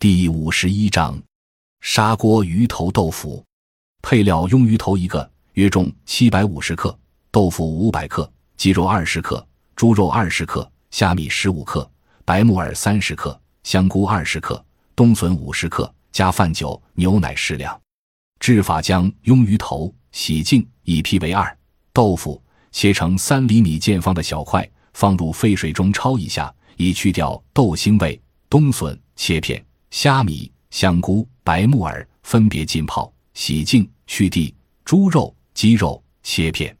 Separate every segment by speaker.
Speaker 1: 第五十一章，砂锅鱼头豆腐。配料：鳙鱼头一个，约重七百五十克；豆腐五百克；鸡肉二十克；猪肉二十克；虾米十五克；白木耳三十克；香菇二十克；冬笋五十克；加饭酒、牛奶适量。制法：将鳙鱼头洗净，一劈为二；豆腐切成三厘米见方的小块，放入沸水中焯一下，以去掉豆腥味。冬笋切片。虾米、香菇、白木耳分别浸泡、洗净、去蒂；猪肉、鸡肉切片。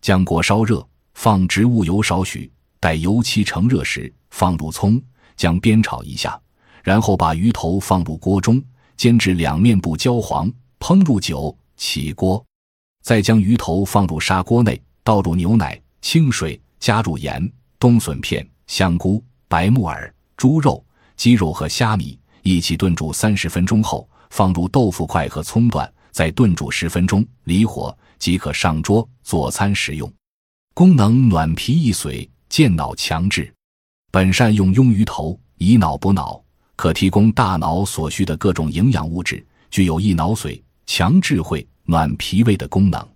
Speaker 1: 将锅烧热，放植物油少许，待油漆成热时，放入葱，将煸炒一下，然后把鱼头放入锅中，煎至两面不焦黄。烹入酒，起锅，再将鱼头放入砂锅内，倒入牛奶、清水，加入盐、冬笋片、香菇、白木耳、猪肉、鸡肉和虾米。一起炖煮三十分钟后，放入豆腐块和葱段，再炖煮十分钟，离火即可上桌做餐食用。功能：暖脾益髓，健脑强志。本善用庸鱼头，以脑补脑，可提供大脑所需的各种营养物质，具有益脑髓、强智慧、暖脾胃的功能。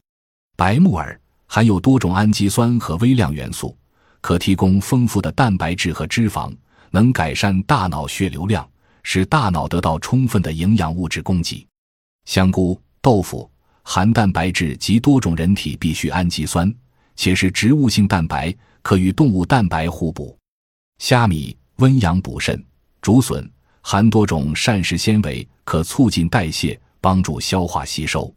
Speaker 1: 白木耳含有多种氨基酸和微量元素，可提供丰富的蛋白质和脂肪，能改善大脑血流量。使大脑得到充分的营养物质供给。香菇、豆腐含蛋白质及多种人体必需氨基酸，且是植物性蛋白，可与动物蛋白互补。虾米温阳补肾，竹笋含多种膳食纤维，可促进代谢，帮助消化吸收。